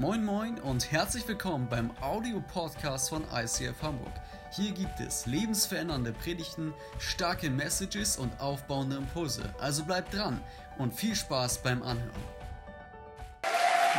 Moin Moin und herzlich willkommen beim Audio-Podcast von ICF Hamburg. Hier gibt es lebensverändernde Predigten, starke Messages und aufbauende Impulse. Also bleibt dran und viel Spaß beim Anhören.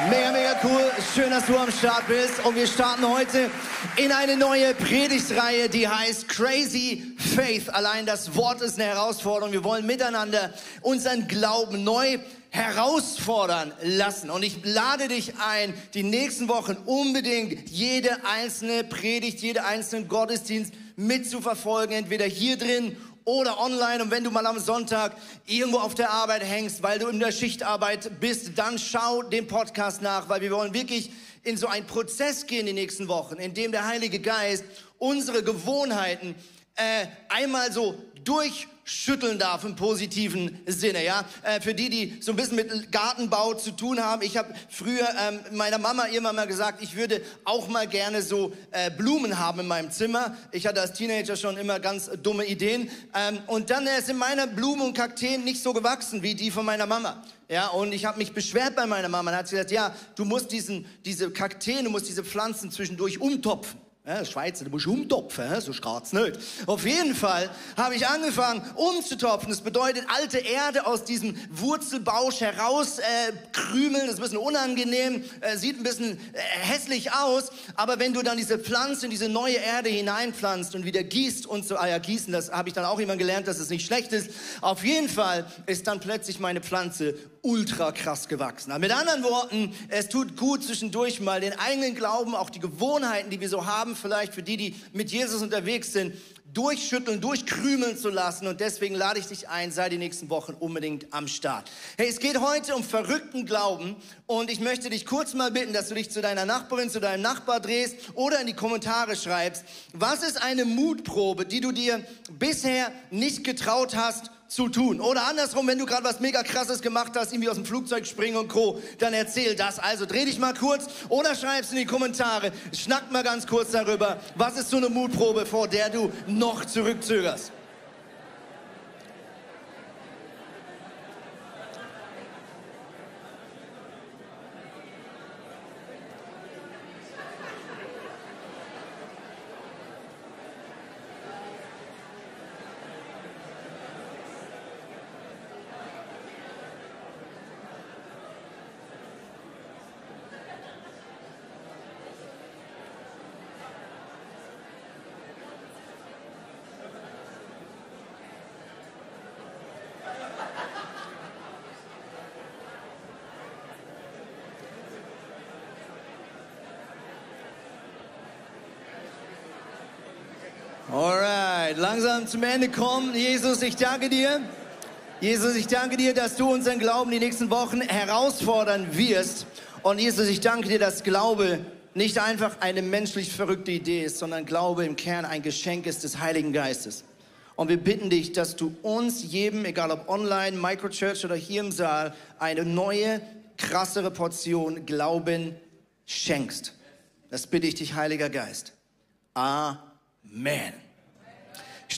Mega, mega cool. Schön, dass du am Start bist. Und wir starten heute in eine neue Predigtreihe, die heißt Crazy Faith. Allein das Wort ist eine Herausforderung. Wir wollen miteinander unseren Glauben neu herausfordern lassen. Und ich lade dich ein, die nächsten Wochen unbedingt jede einzelne Predigt, jede einzelne Gottesdienst mitzuverfolgen, entweder hier drin oder online. Und wenn du mal am Sonntag irgendwo auf der Arbeit hängst, weil du in der Schichtarbeit bist, dann schau den Podcast nach, weil wir wollen wirklich in so einen Prozess gehen die nächsten Wochen, in dem der Heilige Geist unsere Gewohnheiten äh, einmal so durch schütteln darf im positiven Sinne, ja. Äh, für die, die so ein bisschen mit Gartenbau zu tun haben. Ich habe früher ähm, meiner Mama immer mal gesagt, ich würde auch mal gerne so äh, Blumen haben in meinem Zimmer. Ich hatte als Teenager schon immer ganz dumme Ideen. Ähm, und dann äh, sind meine Blumen und Kakteen nicht so gewachsen wie die von meiner Mama. Ja, und ich habe mich beschwert bei meiner Mama. Dann hat sie gesagt, ja, du musst diesen, diese Kakteen, du musst diese Pflanzen zwischendurch umtopfen. Ja, Schweizer, du musst umtopfen, so geht's nicht. Auf jeden Fall habe ich angefangen umzutopfen. Das bedeutet alte Erde aus diesem Wurzelbausch heraus äh. Das ist ein bisschen unangenehm, äh, sieht ein bisschen äh, hässlich aus. Aber wenn du dann diese Pflanze in diese neue Erde hineinpflanzt und wieder gießt und so, ah ja, gießen, das habe ich dann auch immer gelernt, dass es nicht schlecht ist. Auf jeden Fall ist dann plötzlich meine Pflanze ultra krass gewachsen. mit anderen Worten, es tut gut zwischendurch mal den eigenen Glauben, auch die Gewohnheiten, die wir so haben, vielleicht für die, die mit Jesus unterwegs sind, durchschütteln, durchkrümeln zu lassen. Und deswegen lade ich dich ein, sei die nächsten Wochen unbedingt am Start. Hey, es geht heute um verrückten Glauben. Und ich möchte dich kurz mal bitten, dass du dich zu deiner Nachbarin, zu deinem Nachbar drehst oder in die Kommentare schreibst. Was ist eine Mutprobe, die du dir bisher nicht getraut hast zu tun. Oder andersrum, wenn du gerade was mega krasses gemacht hast, irgendwie aus dem Flugzeug springen und Co., dann erzähl das. Also dreh dich mal kurz oder schreib's in die Kommentare. Schnack mal ganz kurz darüber. Was ist so eine Mutprobe, vor der du noch zurückzögerst? Alright, langsam zum Ende kommen. Jesus, ich danke dir. Jesus, ich danke dir, dass du unseren Glauben die nächsten Wochen herausfordern wirst. Und Jesus, ich danke dir, dass Glaube nicht einfach eine menschlich verrückte Idee ist, sondern Glaube im Kern ein Geschenk ist des Heiligen Geistes. Und wir bitten dich, dass du uns jedem, egal ob online, Microchurch oder hier im Saal, eine neue, krassere Portion Glauben schenkst. Das bitte ich dich, Heiliger Geist. Amen.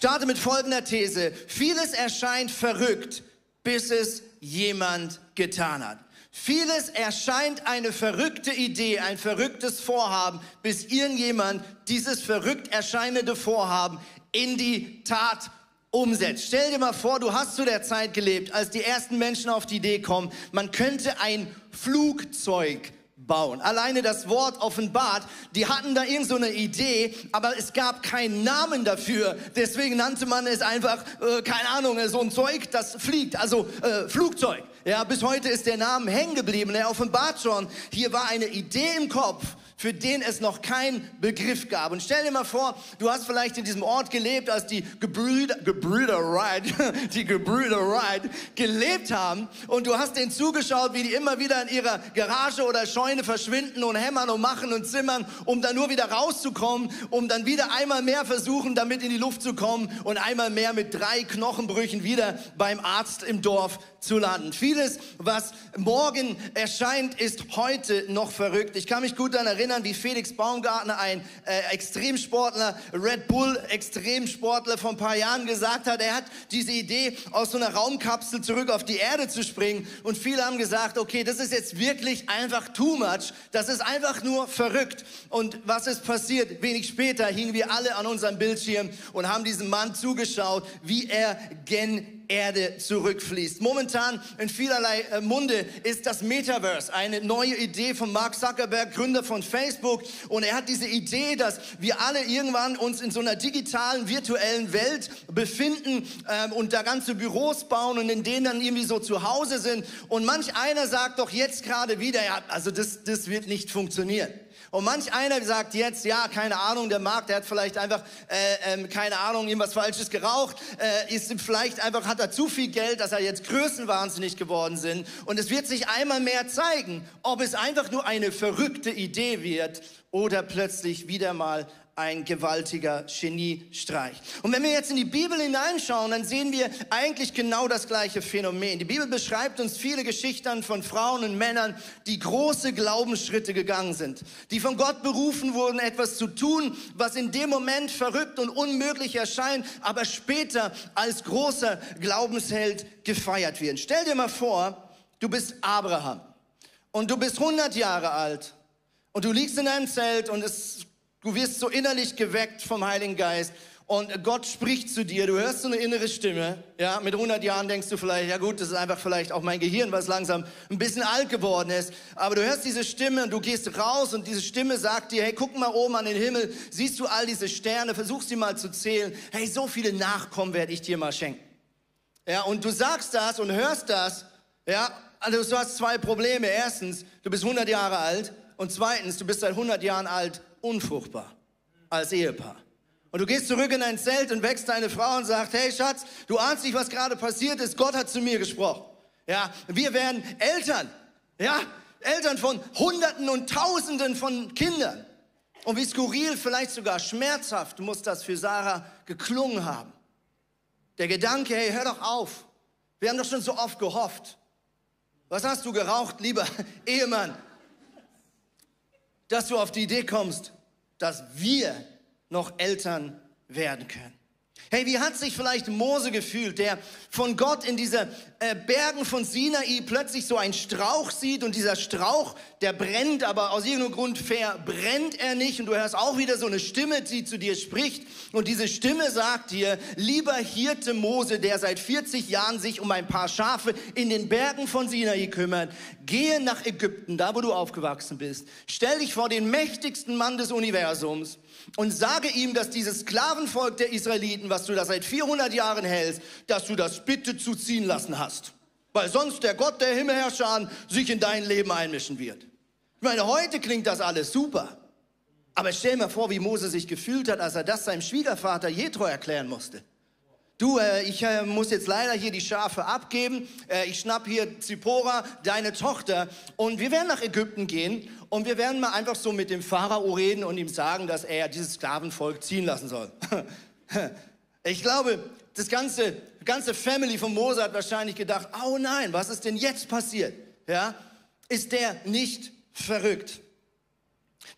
Starte mit folgender These. Vieles erscheint verrückt, bis es jemand getan hat. Vieles erscheint eine verrückte Idee, ein verrücktes Vorhaben, bis irgendjemand dieses verrückt erscheinende Vorhaben in die Tat umsetzt. Stell dir mal vor, du hast zu der Zeit gelebt, als die ersten Menschen auf die Idee kommen, man könnte ein Flugzeug bauen. Alleine das Wort offenbart, die hatten da irgend so eine Idee, aber es gab keinen Namen dafür. Deswegen nannte man es einfach, äh, keine Ahnung, so ein Zeug, das fliegt, also äh, Flugzeug. Ja, bis heute ist der Name hängen geblieben. Er offenbart schon, hier war eine Idee im Kopf für den es noch keinen Begriff gab. Und stell dir mal vor, du hast vielleicht in diesem Ort gelebt, als die Gebrüder, Gebrüder Wright, die Gebrüder Wright gelebt haben und du hast denen zugeschaut, wie die immer wieder in ihrer Garage oder Scheune verschwinden und hämmern und machen und zimmern, um dann nur wieder rauszukommen, um dann wieder einmal mehr versuchen, damit in die Luft zu kommen und einmal mehr mit drei Knochenbrüchen wieder beim Arzt im Dorf zu landen. Viele Vieles, was morgen erscheint, ist heute noch verrückt. Ich kann mich gut daran erinnern, wie Felix Baumgartner, ein äh, Extremsportler, Red Bull Extremsportler vor ein paar Jahren gesagt hat, er hat diese Idee, aus so einer Raumkapsel zurück auf die Erde zu springen. Und viele haben gesagt, okay, das ist jetzt wirklich einfach too much. Das ist einfach nur verrückt. Und was ist passiert? Wenig später hingen wir alle an unserem Bildschirm und haben diesem Mann zugeschaut, wie er gen Erde zurückfließt. Momentan in vielerlei äh, Munde ist das Metaverse eine neue Idee von Mark Zuckerberg, Gründer von Facebook. Und er hat diese Idee, dass wir alle irgendwann uns in so einer digitalen, virtuellen Welt befinden ähm, und da ganze Büros bauen und in denen dann irgendwie so zu Hause sind. Und manch einer sagt doch jetzt gerade wieder, ja, also das, das wird nicht funktionieren. Und manch einer sagt jetzt, ja, keine Ahnung, der Markt, der hat vielleicht einfach, äh, äh, keine Ahnung, irgendwas Falsches geraucht, äh, ist vielleicht einfach, hat er zu viel Geld, dass er jetzt größenwahnsinnig geworden sind. Und es wird sich einmal mehr zeigen, ob es einfach nur eine verrückte Idee wird oder plötzlich wieder mal ein gewaltiger Geniestreich. Und wenn wir jetzt in die Bibel hineinschauen, dann sehen wir eigentlich genau das gleiche Phänomen. Die Bibel beschreibt uns viele Geschichten von Frauen und Männern, die große Glaubensschritte gegangen sind, die von Gott berufen wurden, etwas zu tun, was in dem Moment verrückt und unmöglich erscheint, aber später als großer Glaubensheld gefeiert wird. Stell dir mal vor, du bist Abraham und du bist 100 Jahre alt und du liegst in einem Zelt und es Du wirst so innerlich geweckt vom Heiligen Geist und Gott spricht zu dir. Du hörst so eine innere Stimme. Ja, mit 100 Jahren denkst du vielleicht, ja gut, das ist einfach vielleicht auch mein Gehirn, was langsam ein bisschen alt geworden ist. Aber du hörst diese Stimme und du gehst raus und diese Stimme sagt dir, hey, guck mal oben an den Himmel, siehst du all diese Sterne, versuch sie mal zu zählen. Hey, so viele Nachkommen werde ich dir mal schenken. Ja, und du sagst das und hörst das. Ja, also du hast zwei Probleme. Erstens, du bist 100 Jahre alt und zweitens, du bist seit 100 Jahren alt unfruchtbar als Ehepaar. Und du gehst zurück in dein Zelt und wächst deine Frau und sagst, hey Schatz, du ahnst nicht, was gerade passiert ist. Gott hat zu mir gesprochen. Ja, wir werden Eltern. Ja, Eltern von Hunderten und Tausenden von Kindern. Und wie skurril, vielleicht sogar schmerzhaft muss das für Sarah geklungen haben. Der Gedanke, hey, hör doch auf. Wir haben doch schon so oft gehofft. Was hast du geraucht, lieber Ehemann? dass du auf die Idee kommst, dass wir noch Eltern werden können. Hey, wie hat sich vielleicht Mose gefühlt, der von Gott in diese äh, Bergen von Sinai plötzlich so einen Strauch sieht und dieser Strauch, der brennt, aber aus irgendeinem Grund verbrennt er nicht und du hörst auch wieder so eine Stimme, die zu dir spricht und diese Stimme sagt dir, lieber Hirte Mose, der seit 40 Jahren sich um ein paar Schafe in den Bergen von Sinai kümmert, gehe nach Ägypten, da wo du aufgewachsen bist, stell dich vor den mächtigsten Mann des Universums und sage ihm, dass dieses Sklavenvolk der Israeliten, was du da seit 400 Jahren hältst, dass du das bitte zuziehen lassen hast. Weil sonst der Gott der Himmelherrscher sich in dein Leben einmischen wird. Ich meine, heute klingt das alles super. Aber stell mir vor, wie Mose sich gefühlt hat, als er das seinem Schwiegervater Jethro erklären musste. Du, äh, ich äh, muss jetzt leider hier die Schafe abgeben. Äh, ich schnapp hier Zippora, deine Tochter, und wir werden nach Ägypten gehen und wir werden mal einfach so mit dem Pharao reden und ihm sagen, dass er dieses Sklavenvolk ziehen lassen soll. ich glaube, das ganze, ganze Family von Mose hat wahrscheinlich gedacht, oh nein, was ist denn jetzt passiert? Ja, ist der nicht verrückt?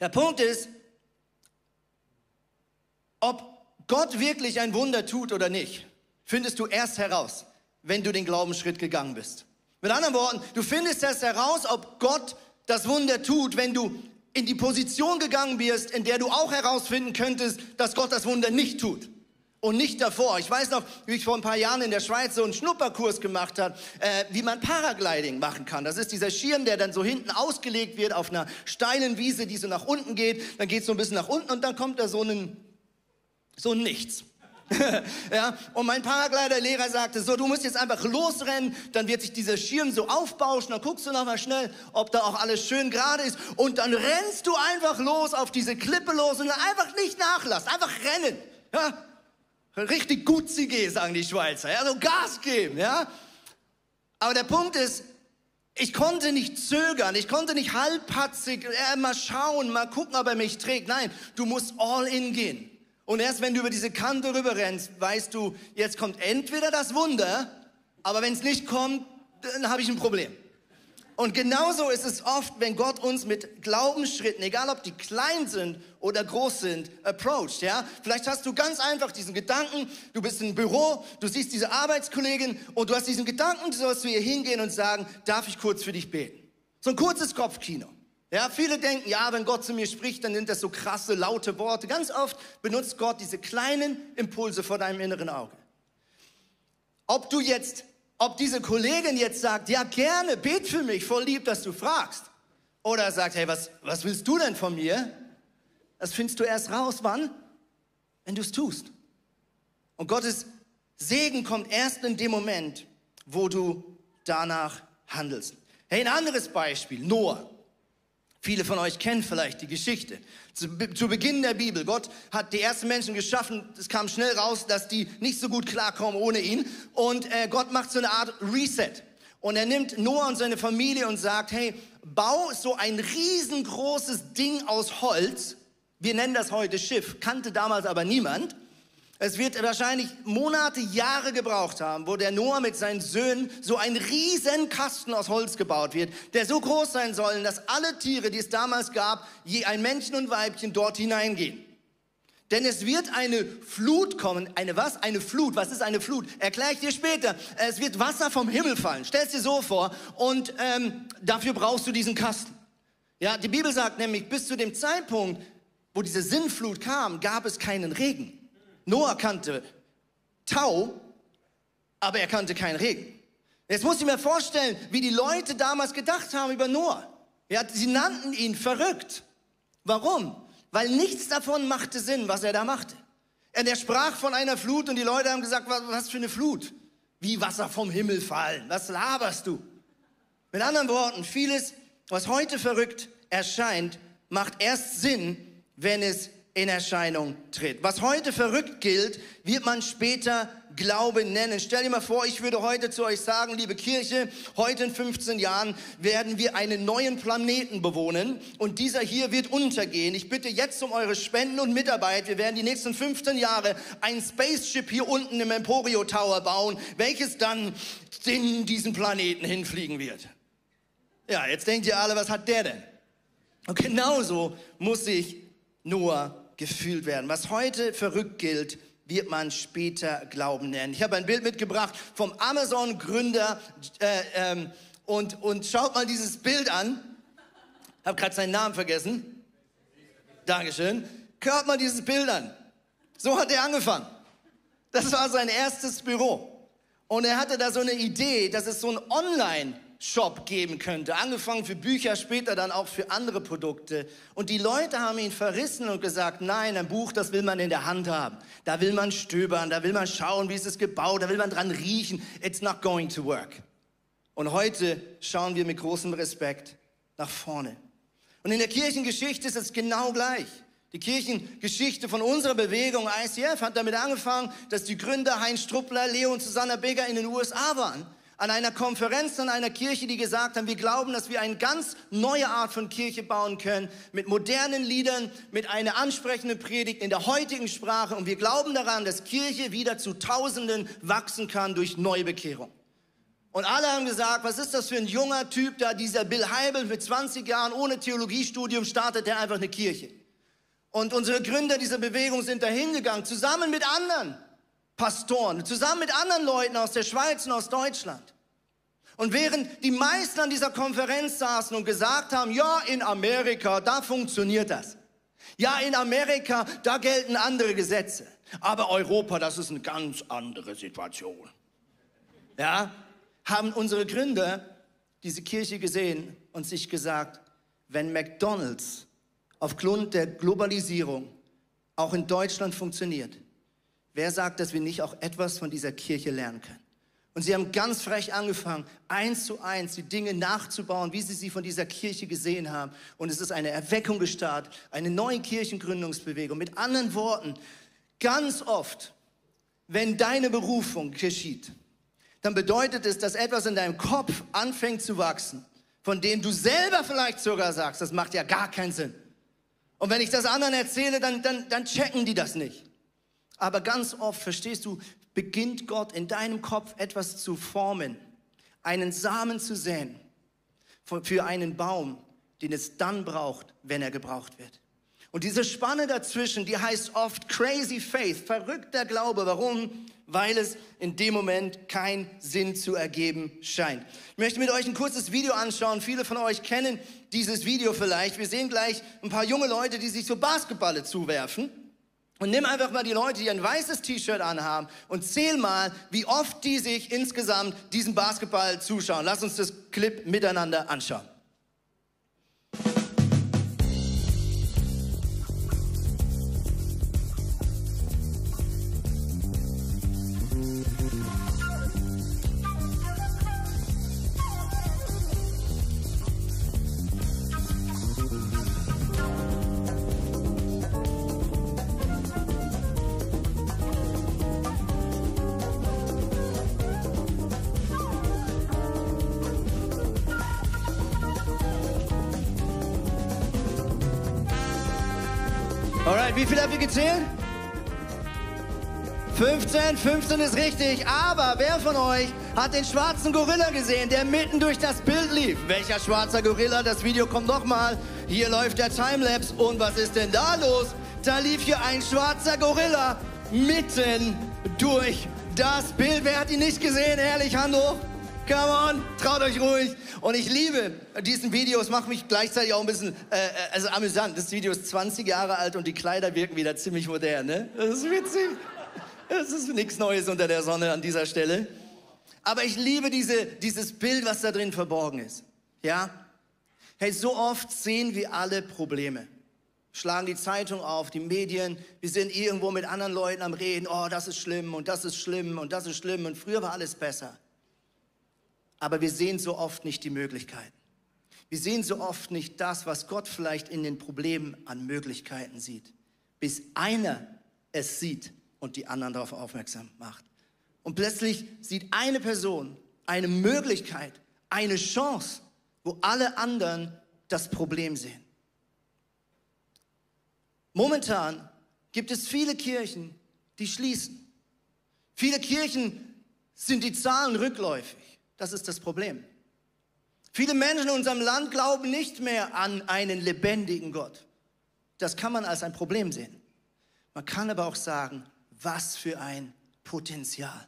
Der Punkt ist, ob Gott wirklich ein Wunder tut oder nicht, findest du erst heraus, wenn du den Glaubensschritt gegangen bist. Mit anderen Worten, du findest erst heraus, ob Gott das Wunder tut, wenn du in die Position gegangen wirst, in der du auch herausfinden könntest, dass Gott das Wunder nicht tut. Und nicht davor. Ich weiß noch, wie ich vor ein paar Jahren in der Schweiz so einen Schnupperkurs gemacht habe, äh, wie man Paragliding machen kann. Das ist dieser Schirm, der dann so hinten ausgelegt wird auf einer steilen Wiese, die so nach unten geht. Dann geht es so ein bisschen nach unten und dann kommt da so ein, so Nichts. ja, und mein Paraglider-Lehrer sagte, so, du musst jetzt einfach losrennen, dann wird sich dieser Schirm so aufbauschen, dann guckst du nochmal schnell, ob da auch alles schön gerade ist und dann rennst du einfach los auf diese Klippe los und einfach nicht nachlassen, einfach rennen, ja. Richtig gut sie gehen, sagen die Schweizer, ja, Gas geben, ja. Aber der Punkt ist, ich konnte nicht zögern, ich konnte nicht halbpatzig, äh, mal schauen, mal gucken, ob er mich trägt. Nein, du musst all in gehen. Und erst wenn du über diese Kante rüber rennst, weißt du, jetzt kommt entweder das Wunder, aber wenn es nicht kommt, dann habe ich ein Problem. Und genauso ist es oft, wenn Gott uns mit Glaubensschritten, egal ob die klein sind oder groß sind, approacht, ja? Vielleicht hast du ganz einfach diesen Gedanken, du bist im Büro, du siehst diese Arbeitskollegin und du hast diesen Gedanken, du sollst zu ihr hingehen und sagen, darf ich kurz für dich beten? So ein kurzes Kopfkino. Ja, viele denken, ja, wenn Gott zu mir spricht, dann nimmt er so krasse, laute Worte. Ganz oft benutzt Gott diese kleinen Impulse vor deinem inneren Auge. Ob du jetzt ob diese Kollegin jetzt sagt, ja gerne, bet für mich, voll lieb, dass du fragst. Oder sagt, hey, was, was willst du denn von mir? Das findest du erst raus, wann? Wenn du es tust. Und Gottes Segen kommt erst in dem Moment, wo du danach handelst. Hey, ein anderes Beispiel, Noah. Viele von euch kennen vielleicht die Geschichte. Zu, zu, Beginn der Bibel, Gott hat die ersten Menschen geschaffen, es kam schnell raus, dass die nicht so gut klarkommen ohne ihn. Und äh, Gott macht so eine Art Reset. Und er nimmt Noah und seine Familie und sagt, hey, bau so ein riesengroßes Ding aus Holz. Wir nennen das heute Schiff, kannte damals aber niemand. Es wird wahrscheinlich Monate, Jahre gebraucht haben, wo der Noah mit seinen Söhnen so ein riesen Kasten aus Holz gebaut wird, der so groß sein soll, dass alle Tiere, die es damals gab, je ein Männchen und Weibchen dort hineingehen. Denn es wird eine Flut kommen. Eine was? Eine Flut. Was ist eine Flut? Erkläre ich dir später. Es wird Wasser vom Himmel fallen. Stell es dir so vor. Und ähm, dafür brauchst du diesen Kasten. Ja, die Bibel sagt nämlich, bis zu dem Zeitpunkt, wo diese Sinnflut kam, gab es keinen Regen. Noah kannte Tau, aber er kannte keinen Regen. Jetzt muss ich mir vorstellen, wie die Leute damals gedacht haben über Noah. Ja, sie nannten ihn verrückt. Warum? Weil nichts davon machte Sinn, was er da machte. Und er sprach von einer Flut und die Leute haben gesagt, was, was für eine Flut? Wie Wasser vom Himmel fallen. Was laberst du? Mit anderen Worten, vieles, was heute verrückt erscheint, macht erst Sinn, wenn es in Erscheinung tritt. Was heute verrückt gilt, wird man später Glaube nennen. Stell dir mal vor, ich würde heute zu euch sagen, liebe Kirche, heute in 15 Jahren werden wir einen neuen Planeten bewohnen und dieser hier wird untergehen. Ich bitte jetzt um eure Spenden und Mitarbeit. Wir werden die nächsten 15 Jahre ein Spaceship hier unten im Emporio Tower bauen, welches dann in diesen Planeten hinfliegen wird. Ja, jetzt denkt ihr alle, was hat der denn? Und genauso muss sich Noah gefühlt werden. Was heute verrückt gilt, wird man später Glauben nennen. Ich habe ein Bild mitgebracht vom Amazon-Gründer äh, ähm, und, und schaut mal dieses Bild an. Ich habe gerade seinen Namen vergessen. Dankeschön. Hört mal dieses Bild an. So hat er angefangen. Das war sein erstes Büro. Und er hatte da so eine Idee, dass es so ein Online- Shop geben könnte. Angefangen für Bücher, später dann auch für andere Produkte. Und die Leute haben ihn verrissen und gesagt, nein, ein Buch, das will man in der Hand haben. Da will man stöbern, da will man schauen, wie ist es gebaut, da will man dran riechen. It's not going to work. Und heute schauen wir mit großem Respekt nach vorne. Und in der Kirchengeschichte ist es genau gleich. Die Kirchengeschichte von unserer Bewegung ICF hat damit angefangen, dass die Gründer Heinz Struppler, Leo und Susanna Beger in den USA waren an einer Konferenz an einer Kirche, die gesagt haben, wir glauben, dass wir eine ganz neue Art von Kirche bauen können, mit modernen Liedern, mit einer ansprechenden Predigt in der heutigen Sprache. Und wir glauben daran, dass Kirche wieder zu Tausenden wachsen kann durch Neubekehrung. Und alle haben gesagt, was ist das für ein junger Typ da, dieser Bill Heibel mit 20 Jahren ohne Theologiestudium startet der einfach eine Kirche. Und unsere Gründer dieser Bewegung sind da hingegangen, zusammen mit anderen Pastoren, zusammen mit anderen Leuten aus der Schweiz und aus Deutschland. Und während die meisten an dieser Konferenz saßen und gesagt haben, ja, in Amerika, da funktioniert das. Ja, in Amerika, da gelten andere Gesetze. Aber Europa, das ist eine ganz andere Situation. Ja, haben unsere Gründer diese Kirche gesehen und sich gesagt, wenn McDonald's aufgrund der Globalisierung auch in Deutschland funktioniert, Wer sagt, dass wir nicht auch etwas von dieser Kirche lernen können? Und sie haben ganz frech angefangen, eins zu eins die Dinge nachzubauen, wie sie sie von dieser Kirche gesehen haben. Und es ist eine Erweckung gestartet, eine neue Kirchengründungsbewegung. Mit anderen Worten, ganz oft, wenn deine Berufung geschieht, dann bedeutet es, dass etwas in deinem Kopf anfängt zu wachsen, von dem du selber vielleicht sogar sagst, das macht ja gar keinen Sinn. Und wenn ich das anderen erzähle, dann, dann, dann checken die das nicht. Aber ganz oft, verstehst du, beginnt Gott in deinem Kopf etwas zu formen. einen Samen zu säen für einen Baum, den es dann braucht, wenn er gebraucht wird. Und diese Spanne dazwischen, die heißt oft crazy faith, verrückter Glaube. Warum? Weil es in dem Moment keinen Sinn zu ergeben scheint. Ich möchte mit euch ein kurzes Video anschauen. Viele von euch kennen dieses Video vielleicht. Wir sehen gleich ein paar junge Leute, die sich so Basketballe zuwerfen. Und nimm einfach mal die Leute, die ein weißes T-Shirt anhaben und zähl mal, wie oft die sich insgesamt diesen Basketball zuschauen. Lass uns das Clip miteinander anschauen. 15, 15 ist richtig. Aber wer von euch hat den schwarzen Gorilla gesehen, der mitten durch das Bild lief? Welcher schwarzer Gorilla? Das Video kommt nochmal. Hier läuft der Timelapse. Und was ist denn da los? Da lief hier ein schwarzer Gorilla mitten durch das Bild. Wer hat ihn nicht gesehen? Ehrlich, Hand hoch. Come on, traut euch ruhig. Und ich liebe diesen Video. Es macht mich gleichzeitig auch ein bisschen äh, äh also amüsant. Das Video ist 20 Jahre alt und die Kleider wirken wieder ziemlich modern. Ne? Das ist witzig. Es ist nichts Neues unter der Sonne an dieser Stelle. Aber ich liebe diese, dieses Bild, was da drin verborgen ist. Ja? Hey, so oft sehen wir alle Probleme. Schlagen die Zeitung auf, die Medien, wir sind irgendwo mit anderen Leuten am Reden, oh, das ist schlimm und das ist schlimm und das ist schlimm und früher war alles besser aber wir sehen so oft nicht die Möglichkeiten. Wir sehen so oft nicht das, was Gott vielleicht in den Problemen an Möglichkeiten sieht, bis einer es sieht und die anderen darauf aufmerksam macht. Und plötzlich sieht eine Person eine Möglichkeit, eine Chance, wo alle anderen das Problem sehen. Momentan gibt es viele Kirchen, die schließen. Viele Kirchen sind die Zahlen rückläufig. Das ist das Problem. Viele Menschen in unserem Land glauben nicht mehr an einen lebendigen Gott. Das kann man als ein Problem sehen. Man kann aber auch sagen, was für ein Potenzial,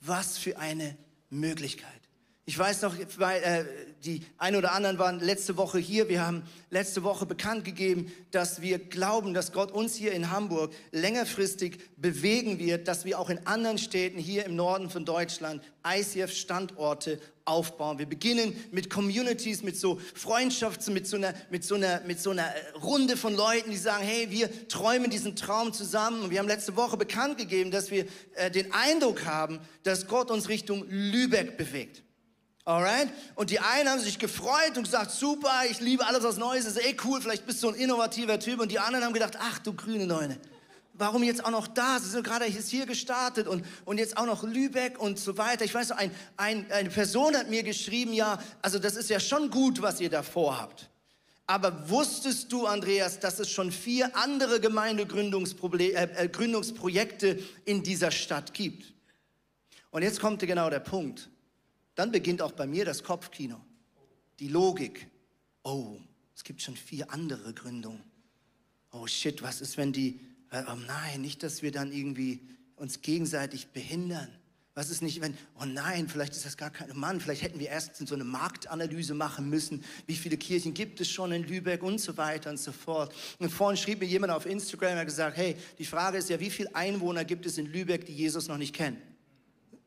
was für eine Möglichkeit. Ich weiß noch, weil äh, die ein oder anderen waren letzte Woche hier. Wir haben letzte Woche bekannt gegeben, dass wir glauben, dass Gott uns hier in Hamburg längerfristig bewegen wird, dass wir auch in anderen Städten hier im Norden von Deutschland ICF-Standorte aufbauen. Wir beginnen mit Communities, mit so Freundschaften, mit so einer, mit so einer, mit so einer äh, Runde von Leuten, die sagen, hey, wir träumen diesen Traum zusammen. Und wir haben letzte Woche bekannt gegeben, dass wir äh, den Eindruck haben, dass Gott uns Richtung Lübeck bewegt. Alright? Und die einen haben sich gefreut und gesagt, super, ich liebe alles, was Neues ist, eh cool, vielleicht bist du ein innovativer Typ. Und die anderen haben gedacht, ach du grüne Neune, warum jetzt auch noch da? Sie sind gerade hier gestartet und, und jetzt auch noch Lübeck und so weiter. Ich weiß noch, ein, ein, eine Person hat mir geschrieben, ja, also das ist ja schon gut, was ihr da vorhabt. Aber wusstest du, Andreas, dass es schon vier andere Gemeindegründungsprojekte äh, äh in dieser Stadt gibt? Und jetzt kommt genau der Punkt. Dann beginnt auch bei mir das Kopfkino, die Logik. Oh, es gibt schon vier andere Gründungen. Oh shit, was ist, wenn die, äh, oh nein, nicht, dass wir dann irgendwie uns gegenseitig behindern. Was ist nicht, wenn, oh nein, vielleicht ist das gar kein Mann, vielleicht hätten wir erst so eine Marktanalyse machen müssen, wie viele Kirchen gibt es schon in Lübeck und so weiter und so fort. Und vorhin schrieb mir jemand auf Instagram, er hat gesagt, hey, die Frage ist ja, wie viele Einwohner gibt es in Lübeck, die Jesus noch nicht kennen?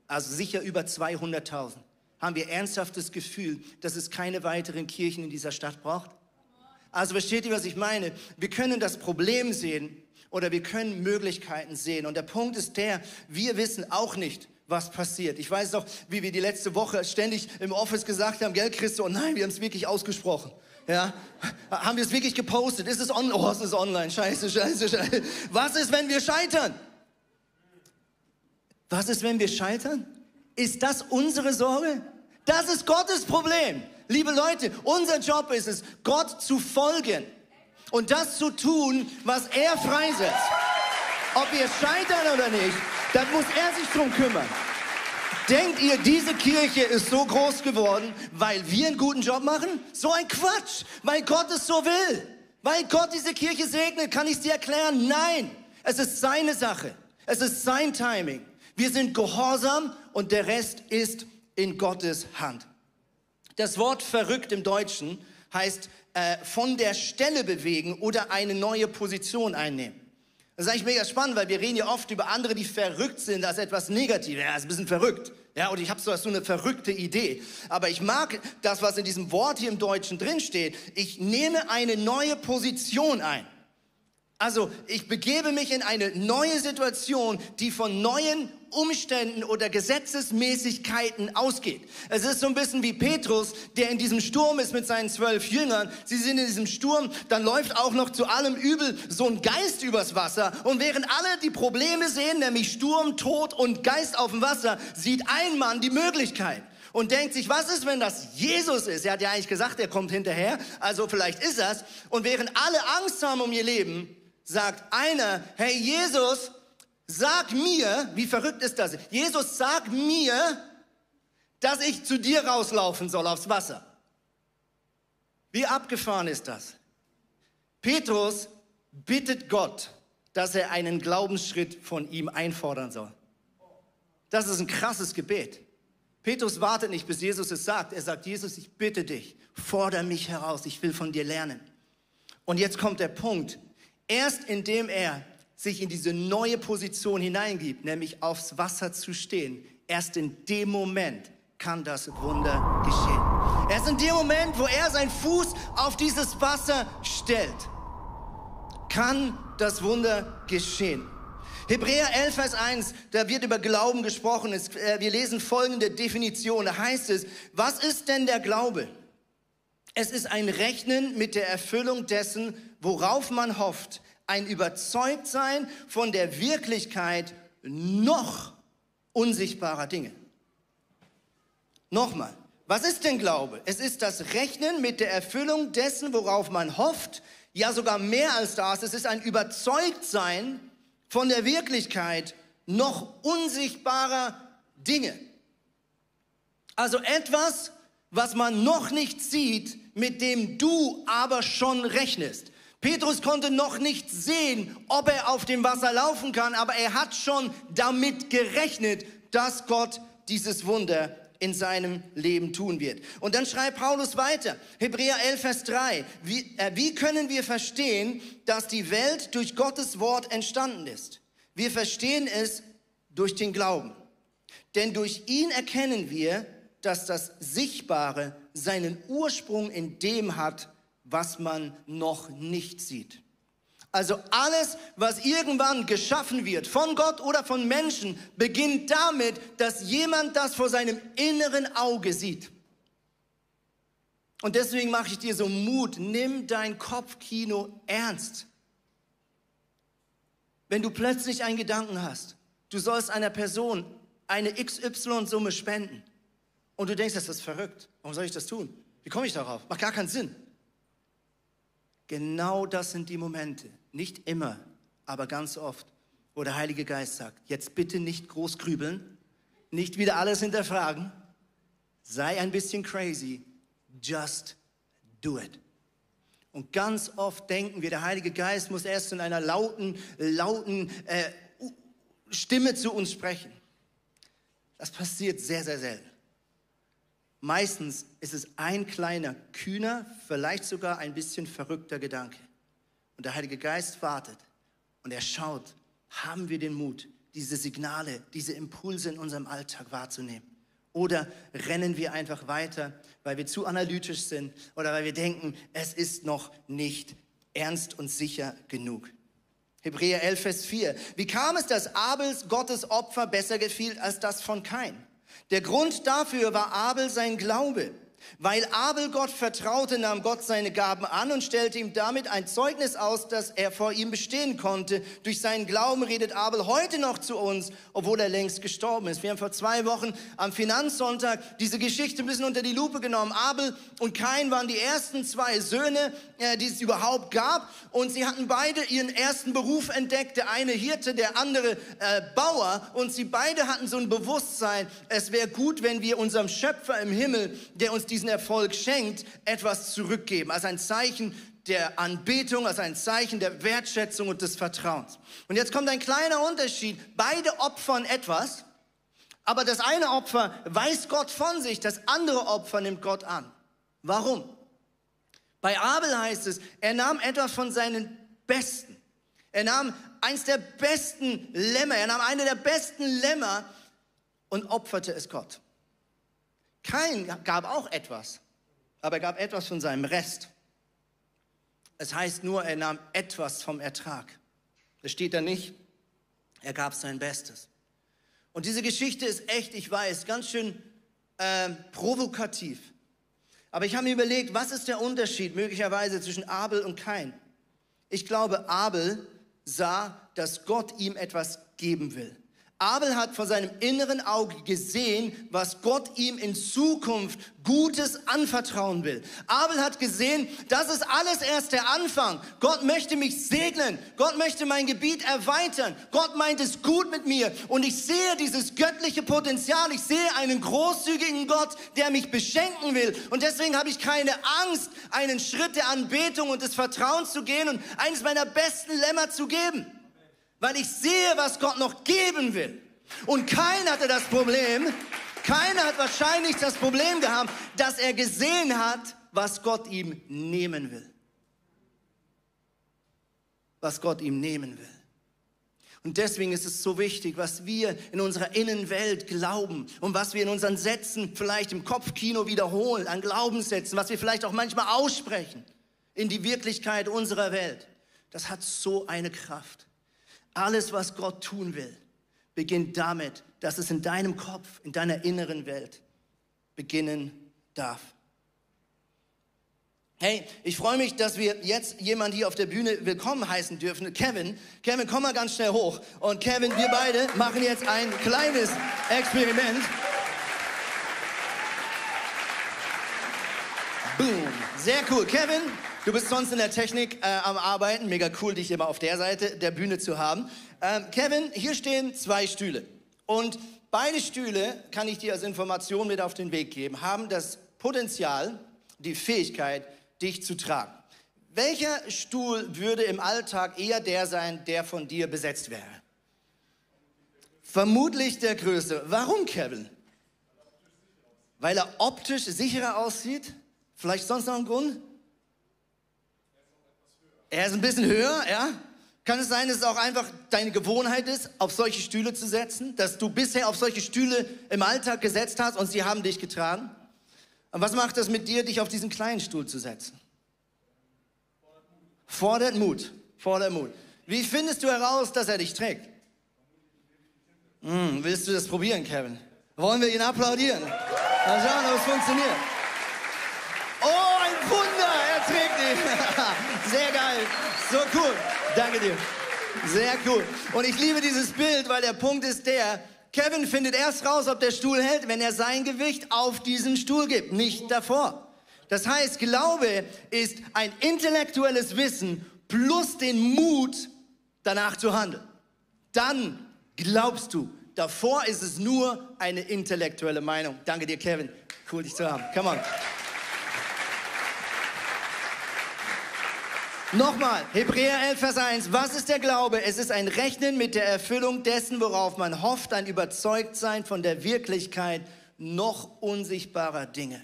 Also sicher über 200.000 haben wir ernsthaftes Gefühl, dass es keine weiteren Kirchen in dieser Stadt braucht? Also versteht ihr, was ich meine? Wir können das Problem sehen oder wir können Möglichkeiten sehen. Und der Punkt ist der, wir wissen auch nicht, was passiert. Ich weiß doch, wie wir die letzte Woche ständig im Office gesagt haben, gell, Christo, und nein, wir haben es wirklich ausgesprochen. Ja, haben wir es wirklich gepostet? Ist es online? Oh, es ist online. Scheiße, scheiße, scheiße. Was ist, wenn wir scheitern? Was ist, wenn wir scheitern? Ist das unsere Sorge? Das ist Gottes Problem. Liebe Leute, unser Job ist es, Gott zu folgen und das zu tun, was er freisetzt. Ob wir scheitern oder nicht, dann muss er sich drum kümmern. Denkt ihr, diese Kirche ist so groß geworden, weil wir einen guten Job machen? So ein Quatsch, weil Gott es so will. Weil Gott diese Kirche segnet, kann ich dir erklären? Nein, es ist seine Sache. Es ist sein Timing. Wir sind gehorsam und der Rest ist in Gottes Hand. Das Wort verrückt im Deutschen heißt äh, von der Stelle bewegen oder eine neue Position einnehmen. Das ist eigentlich mega spannend, weil wir reden ja oft über andere, die verrückt sind, als etwas Negatives. Ja, ist ein bisschen verrückt. Ja, und ich habe so, so eine verrückte Idee. Aber ich mag das, was in diesem Wort hier im Deutschen drinsteht. Ich nehme eine neue Position ein. Also ich begebe mich in eine neue Situation, die von neuen Umständen oder Gesetzesmäßigkeiten ausgeht. Es ist so ein bisschen wie Petrus, der in diesem Sturm ist mit seinen zwölf Jüngern. Sie sind in diesem Sturm, dann läuft auch noch zu allem Übel so ein Geist übers Wasser. Und während alle die Probleme sehen, nämlich Sturm, Tod und Geist auf dem Wasser, sieht ein Mann die Möglichkeit und denkt sich, was ist, wenn das Jesus ist? Er hat ja eigentlich gesagt, er kommt hinterher, also vielleicht ist das. Und während alle Angst haben um ihr Leben, sagt einer, hey Jesus, sag mir, wie verrückt ist das? Jesus, sag mir, dass ich zu dir rauslaufen soll aufs Wasser. Wie abgefahren ist das? Petrus bittet Gott, dass er einen Glaubensschritt von ihm einfordern soll. Das ist ein krasses Gebet. Petrus wartet nicht, bis Jesus es sagt. Er sagt, Jesus, ich bitte dich, fordere mich heraus, ich will von dir lernen. Und jetzt kommt der Punkt. Erst indem er sich in diese neue Position hineingibt, nämlich aufs Wasser zu stehen, erst in dem Moment kann das Wunder geschehen. Erst in dem Moment, wo er seinen Fuß auf dieses Wasser stellt, kann das Wunder geschehen. Hebräer 11, Vers 1, da wird über Glauben gesprochen. Äh, wir lesen folgende Definition. Da heißt es, was ist denn der Glaube? Es ist ein Rechnen mit der Erfüllung dessen, worauf man hofft, ein Überzeugtsein von der Wirklichkeit noch unsichtbarer Dinge. Nochmal, was ist denn Glaube? Es ist das Rechnen mit der Erfüllung dessen, worauf man hofft, ja sogar mehr als das. Es ist ein Überzeugtsein von der Wirklichkeit noch unsichtbarer Dinge. Also etwas, was man noch nicht sieht, mit dem du aber schon rechnest. Petrus konnte noch nicht sehen, ob er auf dem Wasser laufen kann, aber er hat schon damit gerechnet, dass Gott dieses Wunder in seinem Leben tun wird. Und dann schreibt Paulus weiter, Hebräer 11, Vers 3, wie, äh, wie können wir verstehen, dass die Welt durch Gottes Wort entstanden ist? Wir verstehen es durch den Glauben. Denn durch ihn erkennen wir, dass das Sichtbare seinen Ursprung in dem hat, was man noch nicht sieht. Also alles, was irgendwann geschaffen wird, von Gott oder von Menschen, beginnt damit, dass jemand das vor seinem inneren Auge sieht. Und deswegen mache ich dir so Mut, nimm dein Kopfkino ernst. Wenn du plötzlich einen Gedanken hast, du sollst einer Person eine XY-Summe spenden und du denkst, das ist verrückt, warum soll ich das tun? Wie komme ich darauf? Macht gar keinen Sinn. Genau das sind die Momente, nicht immer, aber ganz oft, wo der Heilige Geist sagt, jetzt bitte nicht groß grübeln, nicht wieder alles hinterfragen, sei ein bisschen crazy, just do it. Und ganz oft denken wir, der Heilige Geist muss erst in einer lauten, lauten äh, Stimme zu uns sprechen. Das passiert sehr, sehr selten. Meistens ist es ein kleiner, kühner, vielleicht sogar ein bisschen verrückter Gedanke. Und der Heilige Geist wartet und er schaut, haben wir den Mut, diese Signale, diese Impulse in unserem Alltag wahrzunehmen? Oder rennen wir einfach weiter, weil wir zu analytisch sind oder weil wir denken, es ist noch nicht ernst und sicher genug? Hebräer 11, Vers 4. Wie kam es, dass Abels Gottes Opfer besser gefiel als das von Kain? Der Grund dafür war Abel sein Glaube. Weil Abel Gott vertraute, nahm Gott seine Gaben an und stellte ihm damit ein Zeugnis aus, dass er vor ihm bestehen konnte. Durch seinen Glauben redet Abel heute noch zu uns, obwohl er längst gestorben ist. Wir haben vor zwei Wochen am Finanzsonntag diese Geschichte ein bisschen unter die Lupe genommen. Abel und Kain waren die ersten zwei Söhne, äh, die es überhaupt gab. Und sie hatten beide ihren ersten Beruf entdeckt. Der eine Hirte, der andere äh, Bauer. Und sie beide hatten so ein Bewusstsein, es wäre gut, wenn wir unserem Schöpfer im Himmel, der uns diesen Erfolg schenkt, etwas zurückgeben. Als ein Zeichen der Anbetung, als ein Zeichen der Wertschätzung und des Vertrauens. Und jetzt kommt ein kleiner Unterschied. Beide opfern etwas, aber das eine Opfer weiß Gott von sich, das andere Opfer nimmt Gott an. Warum? Bei Abel heißt es, er nahm etwas von seinen Besten. Er nahm eins der besten Lämmer, er nahm eine der besten Lämmer und opferte es Gott. Kain gab auch etwas, aber er gab etwas von seinem Rest. Es heißt nur, er nahm etwas vom Ertrag. Das steht da nicht. Er gab sein Bestes. Und diese Geschichte ist echt, ich weiß, ganz schön äh, provokativ. Aber ich habe mir überlegt, was ist der Unterschied möglicherweise zwischen Abel und Kain? Ich glaube, Abel sah, dass Gott ihm etwas geben will. Abel hat vor seinem inneren Auge gesehen, was Gott ihm in Zukunft Gutes anvertrauen will. Abel hat gesehen, das ist alles erst der Anfang. Gott möchte mich segnen. Gott möchte mein Gebiet erweitern. Gott meint es gut mit mir. Und ich sehe dieses göttliche Potenzial. Ich sehe einen großzügigen Gott, der mich beschenken will. Und deswegen habe ich keine Angst, einen Schritt der Anbetung und des Vertrauens zu gehen und eines meiner besten Lämmer zu geben weil ich sehe, was Gott noch geben will. Und keiner hatte das Problem, keiner hat wahrscheinlich das Problem gehabt, dass er gesehen hat, was Gott ihm nehmen will. Was Gott ihm nehmen will. Und deswegen ist es so wichtig, was wir in unserer Innenwelt glauben und was wir in unseren Sätzen vielleicht im Kopfkino wiederholen, an Glaubenssätzen, was wir vielleicht auch manchmal aussprechen in die Wirklichkeit unserer Welt. Das hat so eine Kraft. Alles, was Gott tun will, beginnt damit, dass es in deinem Kopf, in deiner inneren Welt beginnen darf. Hey, ich freue mich, dass wir jetzt jemand hier auf der Bühne willkommen heißen dürfen. Kevin, Kevin, komm mal ganz schnell hoch. Und Kevin, wir beide machen jetzt ein kleines Experiment. Boom. Sehr cool. Kevin, Du bist sonst in der Technik äh, am Arbeiten. Mega cool, dich immer auf der Seite der Bühne zu haben. Ähm, Kevin, hier stehen zwei Stühle. Und beide Stühle, kann ich dir als Information mit auf den Weg geben, haben das Potenzial, die Fähigkeit, dich zu tragen. Welcher Stuhl würde im Alltag eher der sein, der von dir besetzt wäre? Vermutlich der größte. Warum, Kevin? Weil er optisch sicherer aussieht? Vielleicht sonst noch ein Grund? Er ist ein bisschen höher, ja? Kann es sein, dass es auch einfach deine Gewohnheit ist, auf solche Stühle zu setzen? Dass du bisher auf solche Stühle im Alltag gesetzt hast und sie haben dich getragen? Und was macht das mit dir, dich auf diesen kleinen Stuhl zu setzen? Fordert Mut. Fordert Mut. Wie findest du heraus, dass er dich trägt? Hm, willst du das probieren, Kevin? Wollen wir ihn applaudieren? Mal schauen, ob es funktioniert. Oh, ein Wunder! Er trägt ihn. Sehr geil. So cool. Danke dir. Sehr cool. Und ich liebe dieses Bild, weil der Punkt ist der, Kevin findet erst raus, ob der Stuhl hält, wenn er sein Gewicht auf diesen Stuhl gibt, nicht davor. Das heißt, Glaube ist ein intellektuelles Wissen plus den Mut, danach zu handeln. Dann glaubst du. Davor ist es nur eine intellektuelle Meinung. Danke dir, Kevin. Cool, dich zu haben. Come on. Nochmal, Hebräer 11, Vers 1. Was ist der Glaube? Es ist ein Rechnen mit der Erfüllung dessen, worauf man hofft, ein Überzeugtsein von der Wirklichkeit noch unsichtbarer Dinge.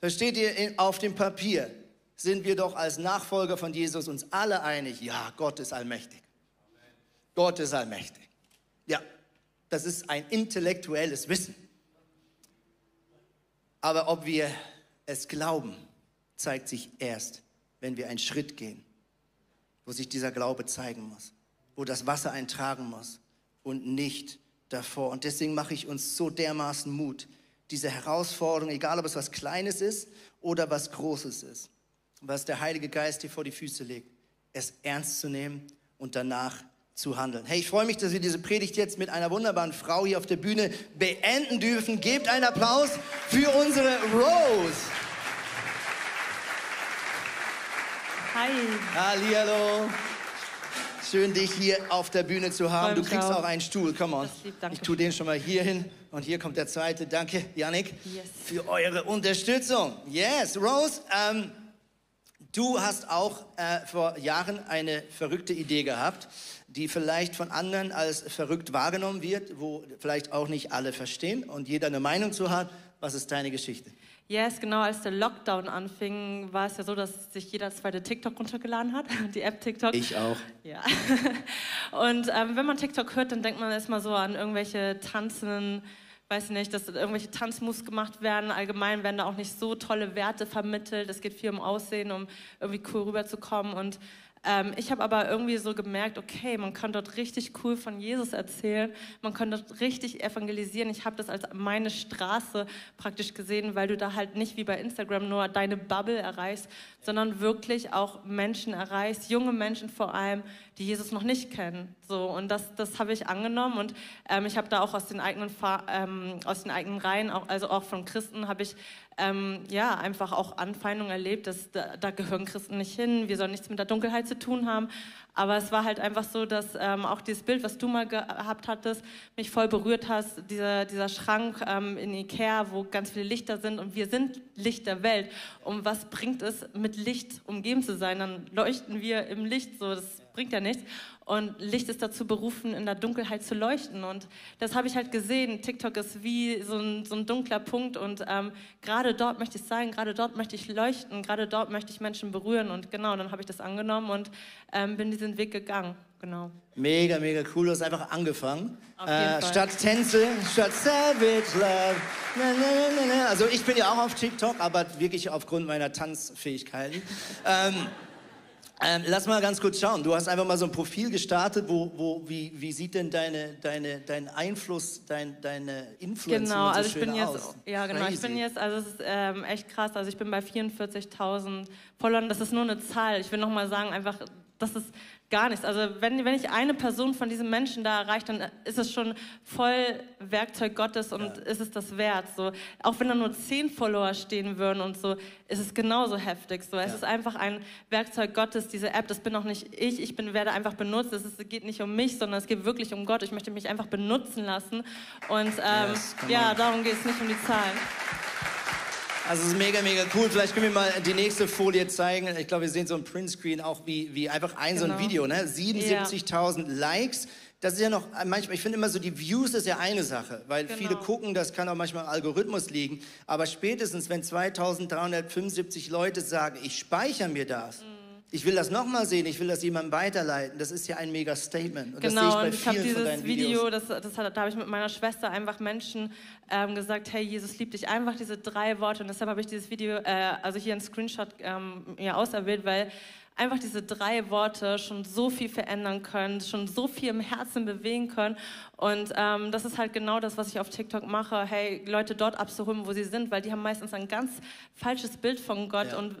Versteht ihr, auf dem Papier sind wir doch als Nachfolger von Jesus uns alle einig, ja, Gott ist allmächtig. Gott ist allmächtig. Ja, das ist ein intellektuelles Wissen. Aber ob wir es glauben, zeigt sich erst wenn wir einen Schritt gehen, wo sich dieser Glaube zeigen muss, wo das Wasser eintragen muss und nicht davor. Und deswegen mache ich uns so dermaßen Mut, diese Herausforderung, egal ob es was Kleines ist oder was Großes ist, was der Heilige Geist dir vor die Füße legt, es ernst zu nehmen und danach zu handeln. Hey, ich freue mich, dass wir diese Predigt jetzt mit einer wunderbaren Frau hier auf der Bühne beenden dürfen. Gebt einen Applaus für unsere Rose. Hi. Hallihallo. Schön, dich hier auf der Bühne zu haben. Du kriegst auch. einen Stuhl. Come on. Ich tue den schon mal hier hin. Und hier kommt der zweite. Danke, Yannick, Yes. für eure Unterstützung. Yes, Rose, ähm, du hast auch äh, vor Jahren eine verrückte Idee gehabt, die vielleicht von anderen als verrückt wahrgenommen wird, wo vielleicht auch nicht alle verstehen und jeder eine Meinung zu hat. Was ist deine Geschichte? Yes, genau, als der Lockdown anfing, war es ja so, dass sich jeder zweite TikTok runtergeladen hat, die App TikTok. Ich auch. Ja. Und ähm, wenn man TikTok hört, dann denkt man erstmal so an irgendwelche tanzenden, weiß ich nicht, dass irgendwelche Tanzmoves gemacht werden. Allgemein werden da auch nicht so tolle Werte vermittelt. Es geht viel um Aussehen, um irgendwie cool rüberzukommen. Und ähm, ich habe aber irgendwie so gemerkt, okay, man kann dort richtig cool von Jesus erzählen, man kann dort richtig evangelisieren. Ich habe das als meine Straße praktisch gesehen, weil du da halt nicht wie bei Instagram nur deine Bubble erreichst, sondern wirklich auch Menschen erreichst, junge Menschen vor allem, die Jesus noch nicht kennen. So und das, das habe ich angenommen und ähm, ich habe da auch aus den eigenen ähm, aus den eigenen Reihen, auch, also auch von Christen, habe ich ähm, ja einfach auch Anfeindungen erlebt, dass da, da gehören Christen nicht hin, wir sollen nichts mit der Dunkelheit zu tun haben. Aber es war halt einfach so, dass ähm, auch dieses Bild, was du mal gehabt hattest, mich voll berührt hast. Dieser, dieser Schrank ähm, in Ikea, wo ganz viele Lichter sind und wir sind Licht der Welt. Und was bringt es, mit Licht umgeben zu sein? Dann leuchten wir im Licht, so das bringt ja nichts. Und Licht ist dazu berufen, in der Dunkelheit zu leuchten. Und das habe ich halt gesehen. TikTok ist wie so ein, so ein dunkler Punkt. Und ähm, gerade dort möchte ich sein, gerade dort möchte ich leuchten, gerade dort möchte ich Menschen berühren. Und genau, dann habe ich das angenommen und ähm, bin diesen Weg gegangen. Genau. Mega, mega cool. Du hast einfach angefangen. Äh, statt Tänze, statt Savage Love. Na, na, na. Also ich bin ja auch auf TikTok, aber wirklich aufgrund meiner Tanzfähigkeiten. ähm, ähm, lass mal ganz kurz schauen. Du hast einfach mal so ein Profil gestartet. Wo, wo, wie, wie sieht denn deine, deine, dein Einfluss, dein, deine Influence Genau, so also ich bin jetzt, aus? ja genau, ich bin Crazy. jetzt, also es ist ähm, echt krass, also ich bin bei 44.000 Followern, das ist nur eine Zahl. Ich will nochmal sagen, einfach, das ist gar nichts. Also wenn, wenn ich eine Person von diesen Menschen da erreiche, dann ist es schon voll Werkzeug Gottes und ist es das wert. So. Auch wenn da nur 10 Follower stehen würden und so, ist es genauso heftig. So. Es Ja. ist einfach ein Werkzeug Gottes, diese App, das bin auch nicht ich, ich bin, werde einfach benutzt. Es ist, geht nicht um mich, sondern es geht wirklich um Gott. Ich möchte mich einfach benutzen lassen. Und ähm, Yes, ja, darum geht es nicht um die Zahlen. Also es ist mega, mega cool. Vielleicht können wir mal die nächste Folie zeigen. Ich glaube, wir sehen so ein Printscreen auch wie, wie einfach ein so ein Genau. Video. Ne? 77.000 Likes. Das ist ja noch, manchmal, ich finde immer so, die Views ist ja eine Sache, weil Genau. viele gucken, das kann auch manchmal am Algorithmus liegen. Aber spätestens, wenn 2375 Leute sagen, ich speichere mir das, Mhm. Ich will das nochmal sehen, ich will das jemandem weiterleiten, das ist ja ein mega Statement. Und Genau, das sehe ich ich bei habe dieses Video, das, das hat, da habe ich mit meiner Schwester einfach Menschen ähm, gesagt, hey, Jesus liebt dich, einfach diese drei Worte. Und deshalb habe ich dieses Video, äh, also hier einen Screenshot ähm, mir auserwählt, weil einfach diese drei Worte schon so viel verändern können, schon so viel im Herzen bewegen können. Und ähm, das ist halt genau das, was ich auf TikTok mache, hey, Leute dort abzuholen, wo sie sind, weil die haben meistens ein ganz falsches Bild von Gott Ja. und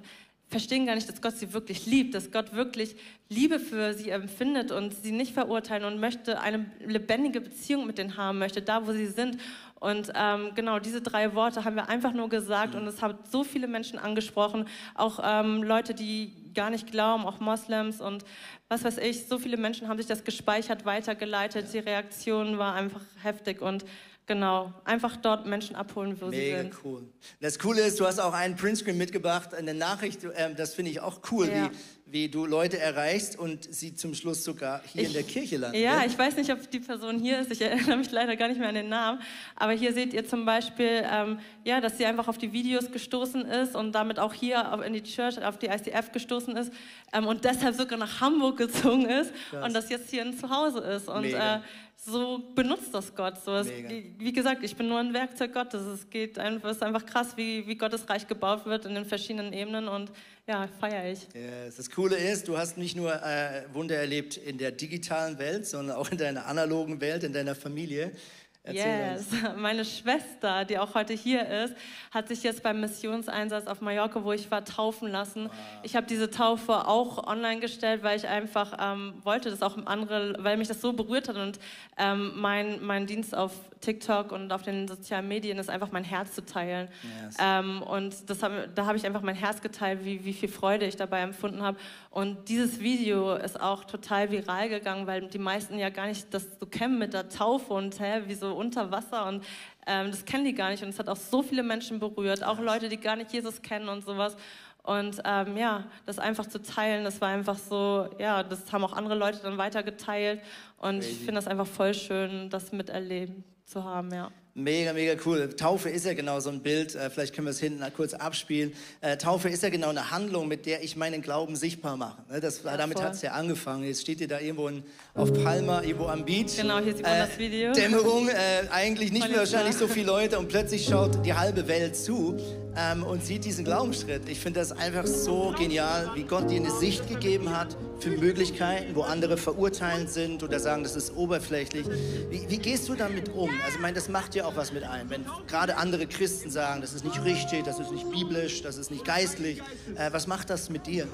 verstehen gar nicht, dass Gott sie wirklich liebt, dass Gott wirklich Liebe für sie empfindet und sie nicht verurteilen und möchte eine lebendige Beziehung mit denen haben möchte, da wo sie sind. Und ähm, genau diese drei Worte haben wir einfach nur gesagt und es hat so viele Menschen angesprochen, auch ähm, Leute, die gar nicht glauben, auch Moslems und was weiß ich. So viele Menschen haben sich das gespeichert, weitergeleitet. Die Reaktion war einfach heftig und genau, einfach dort Menschen abholen, wo sie Mega sind. cool. Das Coole ist, du hast auch einen Printscreen mitgebracht, eine Nachricht, ähm, das finde ich auch cool, Ja. wie, wie du Leute erreichst und sie zum Schluss sogar hier in der Kirche landen. Ja, ne? ich weiß nicht, ob die Person hier ist. Ich erinnere mich leider gar nicht mehr an den Namen. Aber hier seht ihr zum Beispiel, ähm, ja, dass sie einfach auf die Videos gestoßen ist und damit auch hier in die Church, auf die ICF gestoßen ist ähm, und deshalb sogar nach Hamburg gezogen ist Krass. und das jetzt hier ein Zuhause ist. Und äh, so benutzt das Gott. So, es, wie gesagt, ich bin nur ein Werkzeug Gottes. Es geht einfach, es ist einfach krass, wie, wie Gottes Reich gebaut wird in den verschiedenen Ebenen und ja, feiere ich. Yes. Das Coole ist, du hast nicht nur äh, Wunder erlebt in der digitalen Welt, sondern auch in deiner analogen Welt, in deiner Familie. Erzähl yes, uns. meine Schwester, die auch heute hier ist, hat sich jetzt beim Missionseinsatz auf Mallorca, wo ich war, taufen lassen. Wow. Ich habe diese Taufe auch online gestellt, weil ich einfach ähm, wollte, dass auch andere, weil mich das so berührt hat und ähm, mein, mein Dienst auf TikTok und auf den sozialen Medien ist einfach mein Herz zu teilen. Yes. Ähm, und das hab, da habe ich einfach mein Herz geteilt, wie, wie viel Freude ich dabei empfunden habe. Und dieses Video ist auch total viral gegangen, weil die meisten ja gar nicht das so kennen mit der Taufe und hä, wie so unter Wasser und ähm, das kennen die gar nicht und es hat auch so viele Menschen berührt, auch Leute, die gar nicht Jesus kennen und sowas. Und ähm, ja, das einfach zu teilen, das war einfach so, ja, das haben auch andere Leute dann weitergeteilt. Und Crazy. ich finde das einfach voll schön, das miterleben zu haben, ja. Mega, mega cool. Taufe ist ja genau so ein Bild, äh, vielleicht können wir es hinten kurz abspielen. Äh, Taufe ist ja genau eine Handlung, mit der ich meinen Glauben sichtbar mache. Ne, das, ja, damit hat es ja angefangen. Jetzt steht ihr da irgendwo in, auf Palma, irgendwo am Beach. Genau, hier sieht man äh, das Video. Dämmerung, äh, eigentlich nicht mehr wahrscheinlich so viele Leute und plötzlich schaut die halbe Welt zu ähm, und sieht diesen Glaubensschritt. Ich finde das einfach so genial, wie Gott dir eine Sicht gegeben hat für Möglichkeiten, wo andere verurteilend sind oder sagen, das ist oberflächlich. Wie, wie gehst du damit um? Also ich meine, das macht ja auch was mit einem. Wenn gerade andere Christen sagen, das ist nicht richtig, das ist nicht biblisch, das ist nicht geistlich, äh, was macht das mit dir?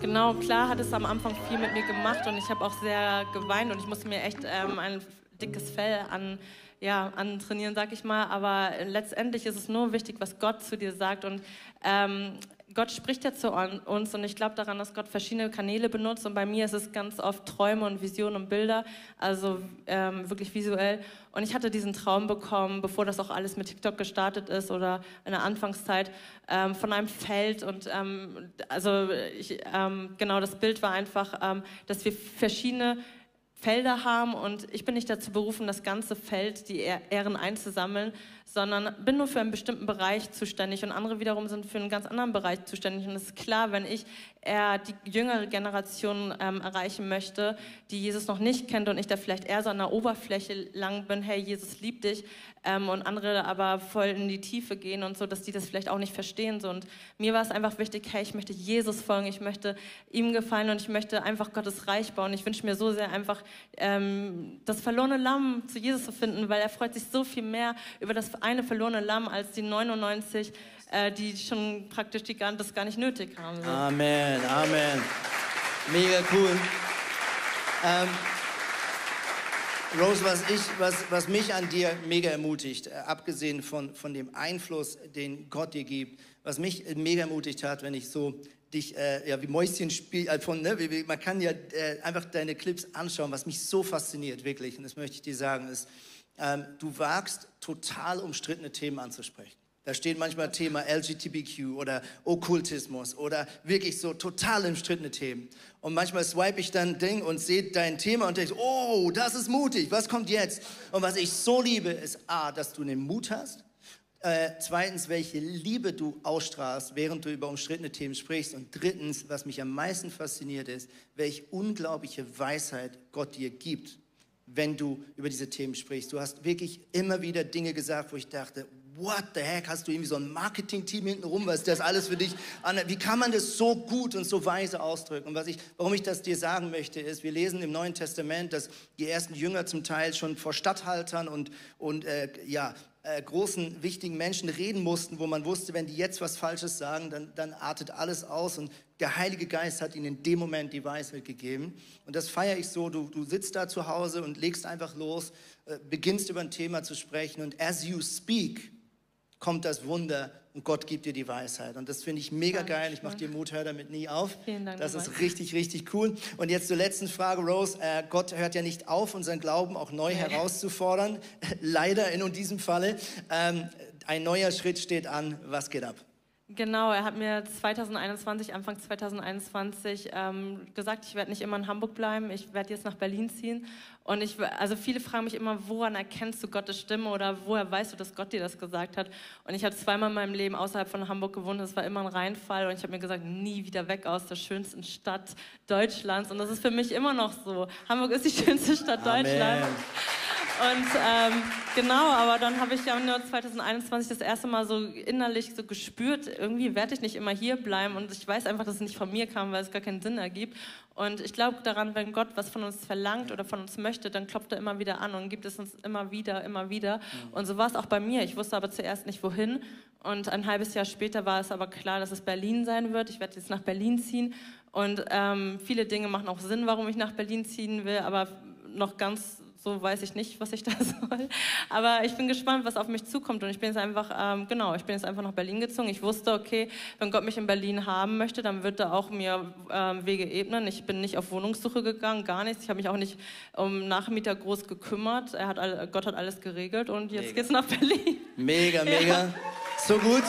Genau, klar hat es am Anfang viel mit mir gemacht und ich habe auch sehr geweint und ich musste mir echt ähm, ein dickes Fell an ja, antrainieren, sag ich mal. Aber letztendlich ist es nur wichtig, was Gott zu dir sagt. Und ähm, Gott spricht ja zu uns und ich glaube daran, dass Gott verschiedene Kanäle benutzt und bei mir ist es ganz oft Träume und Visionen und Bilder, also ähm, wirklich visuell. Und ich hatte diesen Traum bekommen, bevor das auch alles mit TikTok gestartet ist oder in der Anfangszeit, ähm, von einem Feld und ähm, also ich, ähm, genau das Bild war einfach, ähm, dass wir verschiedene Felder haben. Und ich bin nicht dazu berufen, das ganze Feld, die Ehren einzusammeln, sondern bin nur für einen bestimmten Bereich zuständig und andere wiederum sind für einen ganz anderen Bereich zuständig. Und es ist klar, wenn ich eher die jüngere Generation ähm, erreichen möchte, die Jesus noch nicht kennt und ich da vielleicht eher so an der Oberfläche lang bin, hey, Jesus liebt dich, ähm, und andere aber voll in die Tiefe gehen und so, dass die das vielleicht auch nicht verstehen. So. Und mir war es einfach wichtig, hey, ich möchte Jesus folgen, ich möchte ihm gefallen und ich möchte einfach Gottes Reich bauen. Ich wünsche mir so sehr einfach ähm, das verlorene Lamm zu Jesus zu finden, weil er freut sich so viel mehr über das eine verlorene Lamm als die 99, äh, die schon praktisch die, das gar nicht nötig haben. So. Amen, Amen. Mega cool. Ähm, Rose, was, ich, was, was mich an dir mega ermutigt, äh, abgesehen von, von dem Einfluss, den Gott dir gibt, was mich mega ermutigt hat, wenn ich so dich, äh, ja, wie Mäuschen spielt, äh, ne, man kann ja äh, einfach deine Clips anschauen, was mich so fasziniert, wirklich, und das möchte ich dir sagen, ist, ähm, du wagst total umstrittene Themen anzusprechen. Da steht manchmal Thema LGBTQ oder Okkultismus oder wirklich so total umstrittene Themen. Und manchmal swipe ich dann Ding und sehe dein Thema und denke, oh, das ist mutig, was kommt jetzt? Und was ich so liebe, ist A, dass du den Mut hast. Äh, zweitens, welche Liebe du ausstrahlst, während du über umstrittene Themen sprichst. Und drittens, was mich am meisten fasziniert ist, welche unglaubliche Weisheit Gott dir gibt, wenn du über diese Themen sprichst. Du hast wirklich immer wieder Dinge gesagt, wo ich dachte, what the heck, hast du irgendwie so ein Marketing-Team hinten rum, was das alles für dich, wie kann man das so gut und so weise ausdrücken? Und was ich, warum ich das dir sagen möchte, ist, wir lesen im Neuen Testament, dass die ersten Jünger zum Teil schon vor Statthaltern und, und äh, ja, äh, großen, wichtigen Menschen reden mussten, wo man wusste, wenn die jetzt was Falsches sagen, dann, dann artet alles aus. Und der Heilige Geist hat ihnen in dem Moment die Weisheit gegeben. Und das feiere ich so. Du, du sitzt da zu Hause und legst einfach los, äh, beginnst über ein Thema zu sprechen. Und as you speak, kommt das Wunder und Gott gibt dir die Weisheit. Und das finde ich mega Dankeschön. geil. Ich mache dir Mut, hör damit nie auf. Vielen Dank. Das ist richtig, richtig cool. Und jetzt zur letzten Frage, Rose. Äh, Gott hört ja nicht auf, unseren Glauben auch neu ja. herauszufordern. Leider in diesem Falle. Ähm, ein neuer Schritt steht an. Was geht ab? Genau, er hat mir 2021, Anfang 2021 ähm, gesagt, ich werde nicht immer in Hamburg bleiben, ich werde jetzt nach Berlin ziehen. Und ich, also viele fragen mich immer, woran erkennst du Gottes Stimme oder woher weißt du, dass Gott dir das gesagt hat? Und ich habe zweimal in meinem Leben außerhalb von Hamburg gewohnt, es war immer ein Reinfall und ich habe mir gesagt, nie wieder weg aus der schönsten Stadt Deutschlands. Und das ist für mich immer noch so. Hamburg ist die schönste Stadt Amen. Deutschlands. Und ähm, genau, aber dann habe ich ja nur 2021 das erste Mal so innerlich so gespürt, irgendwie werde ich nicht immer hier bleiben und ich weiß einfach, dass es nicht von mir kam, weil es gar keinen Sinn ergibt. Und ich glaube daran, wenn Gott was von uns verlangt oder von uns möchte, dann klopft er immer wieder an und gibt es uns immer wieder, immer wieder. Mhm. Und so war es auch bei mir. Ich wusste aber zuerst nicht wohin. Und ein halbes Jahr später war es aber klar, dass es Berlin sein wird. Ich werde jetzt nach Berlin ziehen. Und ähm, viele Dinge machen auch Sinn, warum ich nach Berlin ziehen will, aber noch ganz so weiß ich nicht, was ich da soll. Aber ich bin gespannt, was auf mich zukommt. Und ich bin jetzt einfach, ähm, genau, ich bin jetzt einfach nach Berlin gezogen. Ich wusste, okay, wenn Gott mich in Berlin haben möchte, dann wird er auch mir ähm, Wege ebnen. Ich bin nicht auf Wohnungssuche gegangen, gar nichts. Ich habe mich auch nicht um Nachmieter groß gekümmert. Er hat all, Gott hat alles geregelt und jetzt mega. geht's nach Berlin. Mega, mega. Ja. So gut.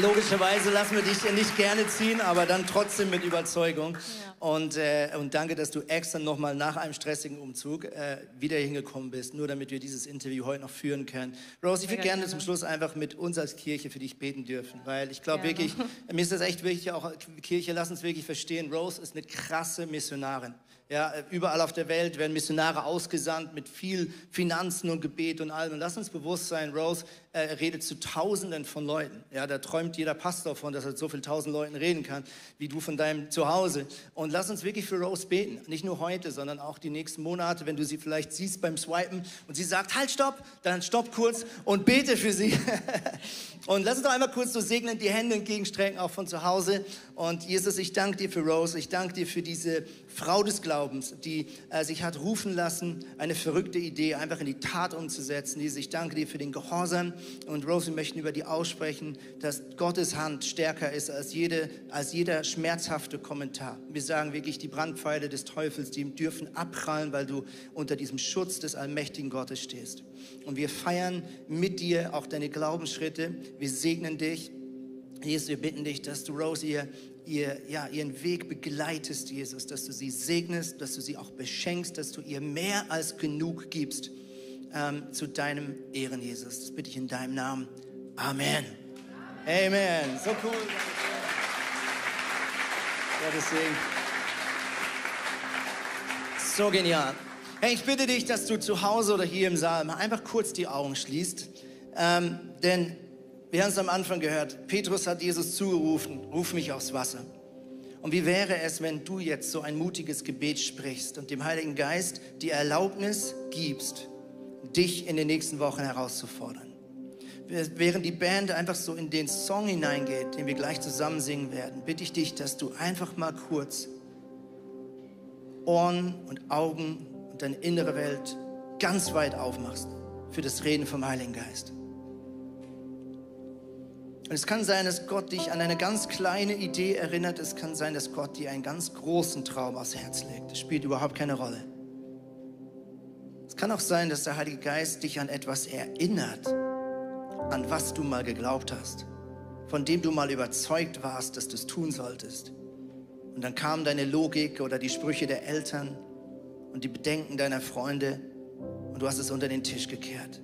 Logischerweise lassen wir dich nicht gerne ziehen, aber dann trotzdem mit Überzeugung. Ja. Und, äh, und danke, dass du extra nochmal nach einem stressigen Umzug äh, wieder hingekommen bist, nur damit wir dieses Interview heute noch führen können. Rose, ich würde gerne, gerne zum Schluss einfach mit uns als Kirche für dich beten dürfen, weil ich glaube wirklich, mir ist das echt wichtig, auch Kirche, lass uns wirklich verstehen, Rose ist eine krasse Missionarin. Ja, überall auf der Welt werden Missionare ausgesandt mit viel Finanzen und Gebet und allem. Und lass uns bewusst sein, Rose äh, redet zu Tausenden von Leuten. Ja, da träumt jeder Pastor von, dass er so vielen Tausend Leuten reden kann, wie du von deinem Zuhause. Und lass uns wirklich für Rose beten. Nicht nur heute, sondern auch die nächsten Monate, wenn du sie vielleicht siehst beim Swipen und sie sagt, halt, stopp, dann stopp kurz und bete für sie. und lass uns doch einmal kurz so segnen, die Hände entgegenstrecken, auch von zu Hause. Und Jesus, ich danke dir für Rose. Ich danke dir für diese Frau des Glaubens, die äh, sich hat rufen lassen, eine verrückte Idee einfach in die Tat umzusetzen. Jesus, ich danke dir für den Gehorsam. Und Rose, wir möchten über die aussprechen, dass Gottes Hand stärker ist als, jede, als jeder schmerzhafte Kommentar. Wir sagen wirklich, die Brandpfeile des Teufels, die dürfen abprallen, weil du unter diesem Schutz des allmächtigen Gottes stehst. Und wir feiern mit dir auch deine Glaubensschritte. Wir segnen dich. Jesus, wir bitten dich, dass du Rose ihr ihr, ja, ihren Weg begleitest, Jesus, dass du sie segnest, dass du sie auch beschenkst, dass du ihr mehr als genug gibst ähm, zu deinem Ehren, Jesus. Das bitte ich in deinem Namen. Amen. Amen. So cool. Ja, deswegen. So genial. Hey, ich bitte dich, dass du zu Hause oder hier im Saal mal einfach kurz die Augen schließt. Ähm, denn wir haben es am Anfang gehört. Petrus hat Jesus zugerufen, ruf mich aufs Wasser. Und wie wäre es, wenn du jetzt so ein mutiges Gebet sprichst und dem Heiligen Geist die Erlaubnis gibst, dich in den nächsten Wochen herauszufordern? Während die Band einfach so in den Song hineingeht, den wir gleich zusammen singen werden, bitte ich dich, dass du einfach mal kurz Ohren und Augen und deine innere Welt ganz weit aufmachst für das Reden vom Heiligen Geist. Und es kann sein, dass Gott dich an eine ganz kleine Idee erinnert. Es kann sein, dass Gott dir einen ganz großen Traum aufs Herz legt. Das spielt überhaupt keine Rolle. Es kann auch sein, dass der Heilige Geist dich an etwas erinnert, an was du mal geglaubt hast, von dem du mal überzeugt warst, dass du es tun solltest. Und dann kam deine Logik oder die Sprüche der Eltern und die Bedenken deiner Freunde und du hast es unter den Tisch gekehrt.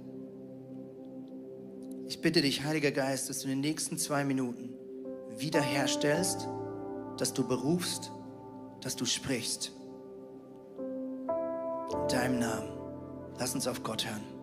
Ich bitte dich, Heiliger Geist, dass du in den nächsten zwei Minuten wiederherstellst, dass du berufst, dass du sprichst. In deinem Namen. Lass uns auf Gott hören.